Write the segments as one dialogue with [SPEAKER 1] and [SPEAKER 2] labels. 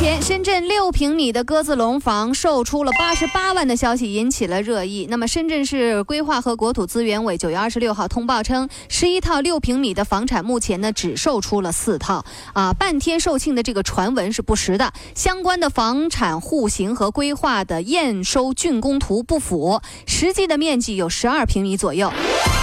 [SPEAKER 1] 前，深圳六平米的鸽子笼房售出了八十八万的消息引起了热议。那么，深圳市规划和国土资源委九月二十六号通报称，十一套六平米的房产目前呢只售出了四套，啊，半天售罄的这个传闻是不实的。相关的房产户型和规划的验收竣工图不符，实际的面积有十二平米左右，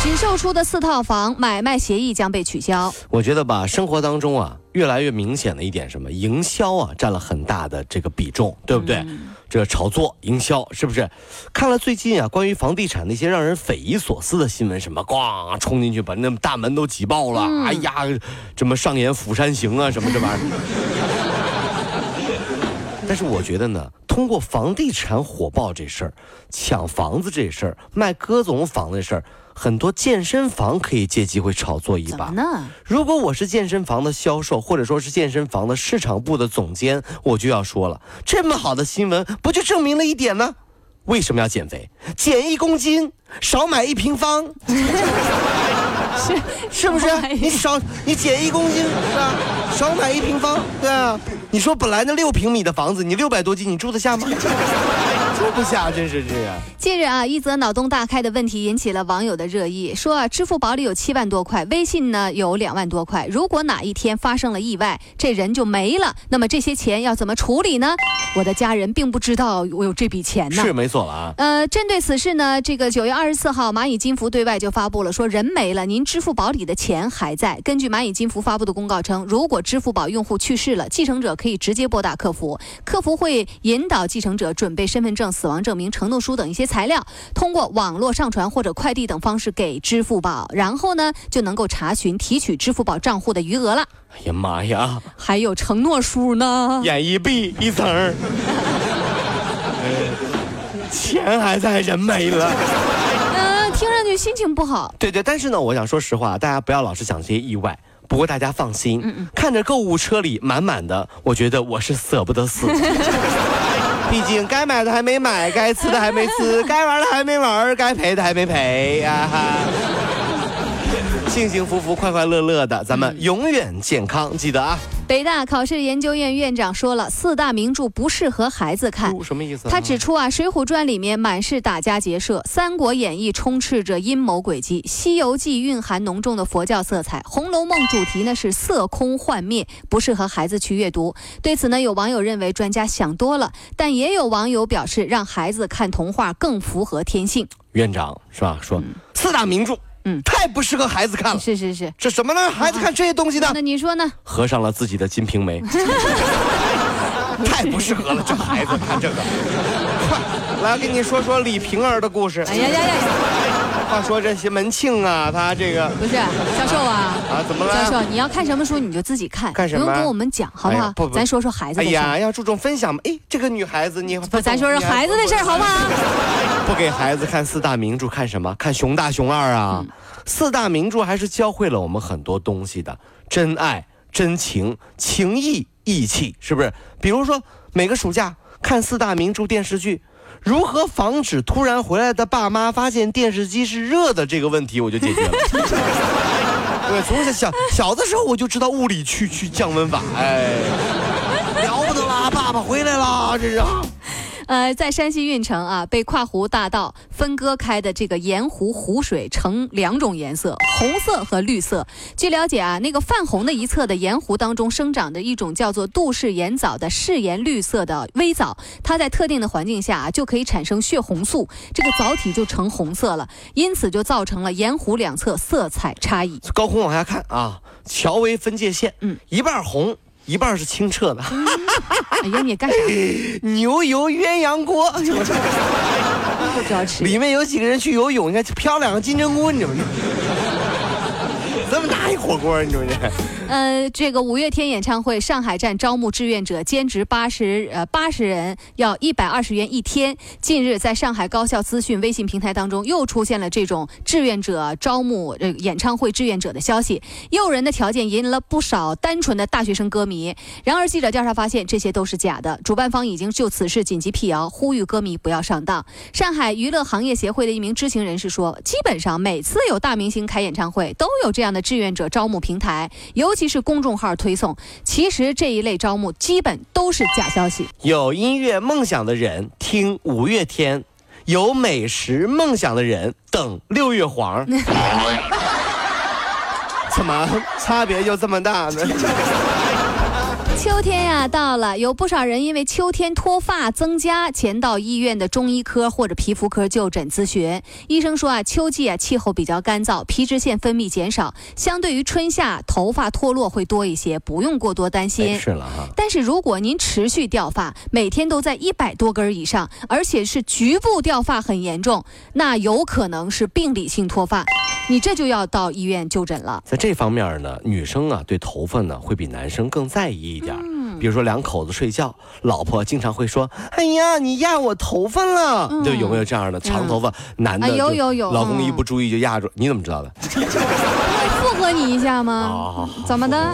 [SPEAKER 1] 只售出的四套房买卖协议将被取消。
[SPEAKER 2] 我觉得吧，生活当中啊。越来越明显的一点，什么营销啊，占了很大的这个比重，对不对？这炒作营销是不是？看了最近啊，关于房地产那些让人匪夷所思的新闻，什么咣冲进去把那大门都挤爆了，哎呀，什么上演《釜山行》啊，什么这玩意儿。但是我觉得呢，通过房地产火爆这事儿，抢房子这事儿，卖鸽总房这事儿。很多健身房可以借机会炒作一把
[SPEAKER 1] 呢。
[SPEAKER 2] 如果我是健身房的销售，或者说是健身房的市场部的总监，我就要说了：这么好的新闻，不就证明了一点呢？为什么要减肥？减一公斤，少买一平方，是是不是？你少你减一公斤，是吧？少买一平方，对啊。你说本来那六平米的房子，你六百多斤，你住得下吗？住不下，真是这样。
[SPEAKER 1] 近日啊，一则脑洞大开的问题引起了网友的热议，说啊，支付宝里有七万多块，微信呢有两万多块，如果哪一天发生了意外，这人就没了，那么这些钱要怎么处理呢？我的家人并不知道我有这笔钱呢。
[SPEAKER 2] 是没错了啊。
[SPEAKER 1] 呃，针对此事呢，这个九月二十四号，蚂蚁金服对外就发布了，说人没了，您支付宝里的钱还在。根据蚂蚁金服发布的公告称，如果支付宝用户去世了，继承者。可以直接拨打客服，客服会引导继承者准备身份证、死亡证明、承诺书等一些材料，通过网络上传或者快递等方式给支付宝，然后呢就能够查询提取支付宝账户的余额了。哎
[SPEAKER 2] 呀妈呀，
[SPEAKER 1] 还有承诺书呢，
[SPEAKER 2] 眼一闭一层儿，钱还在，人没了。
[SPEAKER 1] 嗯，听上去心情不好。
[SPEAKER 2] 对对，但是呢，我想说实话，大家不要老是想这些意外。不过大家放心，看着购物车里满满的，我觉得我是舍不得死。毕竟该买的还没买，该吃的还没吃，该玩的还没玩，该赔的还没赔呀！幸幸福福、快快乐乐的，咱们永远健康，记得啊！
[SPEAKER 1] 北大考试研究院院长说了，四大名著不适合孩子看，
[SPEAKER 2] 什么意思？
[SPEAKER 1] 他指出啊，《水浒传》里面满是打家劫舍，《三国演义》充斥着阴谋诡计，《西游记》蕴含浓重的佛教色彩，《红楼梦》主题呢是色空幻灭，不适合孩子去阅读。对此呢，有网友认为专家想多了，但也有网友表示，让孩子看童话更符合天性。
[SPEAKER 2] 院长是吧？说四大名著。嗯，太不适合孩子看了。
[SPEAKER 1] 是是是，
[SPEAKER 2] 这怎么能让？孩子看这些东西呢？
[SPEAKER 1] 那你说呢？
[SPEAKER 2] 合上了自己的《金瓶梅》，太不适合了，这孩子看这个。快，来给你说说李瓶儿的故事。哎呀呀呀！话说这些门庆啊，他这个
[SPEAKER 1] 不是教授啊
[SPEAKER 2] 啊？怎么了？
[SPEAKER 1] 教授，你要看什么书你就自己看，
[SPEAKER 2] 看什么？
[SPEAKER 1] 不用跟我们讲，好不好？不不，咱说说孩子。哎
[SPEAKER 2] 呀，要注重分享嘛。哎，这个女孩子你
[SPEAKER 1] 不，咱说说孩子的事儿，好不好？
[SPEAKER 2] 不给孩子看四大名著，看什么？看熊大熊二啊！四大名著还是教会了我们很多东西的，真爱、真情、情义、义气，是不是？比如说，每个暑假看四大名著电视剧，如何防止突然回来的爸妈发现电视机是热的这个问题，我就解决了。对，从小小小的时候我就知道物理去去降温法，哎，了不得啦！爸爸回来啦，这是。
[SPEAKER 1] 呃，在山西运城啊，被跨湖大道分割开的这个盐湖湖水呈两种颜色，红色和绿色。据了解啊，那个泛红的一侧的盐湖当中生长着一种叫做杜氏盐藻的嗜盐绿色的微藻，它在特定的环境下啊，就可以产生血红素，这个藻体就呈红色了，因此就造成了盐湖两侧色彩差异。
[SPEAKER 2] 高空往下看啊，桥为分界线，嗯，一半红。一半是清澈的。
[SPEAKER 1] 哎呀，你干啥？
[SPEAKER 2] 牛油鸳鸯锅。不
[SPEAKER 1] 知道吃。
[SPEAKER 2] 里面有几个人去游泳？你看漂两个金针菇，你知道吗？这么大一火锅，你知不知？
[SPEAKER 1] 呃，这个五月天演唱会上海站招募志愿者，兼职八十呃八十人，要一百二十元一天。近日，在上海高校资讯微信平台当中，又出现了这种志愿者招募呃演唱会志愿者的消息，诱人的条件引了不少单纯的大学生歌迷。然而，记者调查发现，这些都是假的。主办方已经就此事紧急辟谣，呼吁歌迷不要上当。上海娱乐行业协会的一名知情人士说，基本上每次有大明星开演唱会，都有这样的志愿者招募平台，尤其是公众号推送。其实这一类招募基本都是假消息。
[SPEAKER 2] 有音乐梦想的人听五月天，有美食梦想的人等六月黄。怎么差别就这么大呢？
[SPEAKER 1] 秋天呀到了，有不少人因为秋天脱发增加，前到医院的中医科或者皮肤科就诊咨询。医生说啊，秋季啊气候比较干燥，皮脂腺分泌减少，相对于春夏头发脱落会多一些，不用过多担心。
[SPEAKER 2] 是了哈。
[SPEAKER 1] 但是如果您持续掉发，每天都在一百多根以上，而且是局部掉发很严重，那有可能是病理性脱发，你这就要到医院就诊了。
[SPEAKER 2] 在这方面呢，女生啊对头发呢会比男生更在意一点。嗯，比如说两口子睡觉，老婆经常会说：“哎呀，你压我头发了。”就有没有这样的长头发男的？
[SPEAKER 1] 有有有，
[SPEAKER 2] 老公一不注意就压住，你怎么知道的？
[SPEAKER 1] 附和你一下吗？怎么的？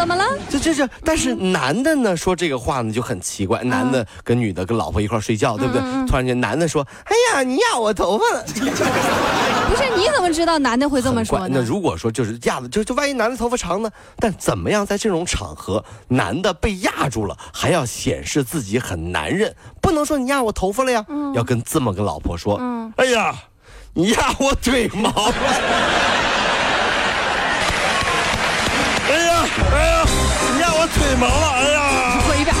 [SPEAKER 1] 怎么了？
[SPEAKER 2] 这这这，但是男的呢说这个话呢就很奇怪。男的跟女的跟老婆一块睡觉，对不对？突然间男的说：“哎呀，你压我头发了。”
[SPEAKER 1] 不是，你怎么知道男的会这么说呢？
[SPEAKER 2] 那如果说就是压的，就就万一男的头发长呢？但怎么样在这种场合，男的被压住了，还要显示自己很男人，不能说你压我头发了呀，要跟这么跟老婆说：“哎呀，你压我腿毛了。”哎呀，你压我腿毛了！哎呀，
[SPEAKER 1] 滚一边！
[SPEAKER 3] 各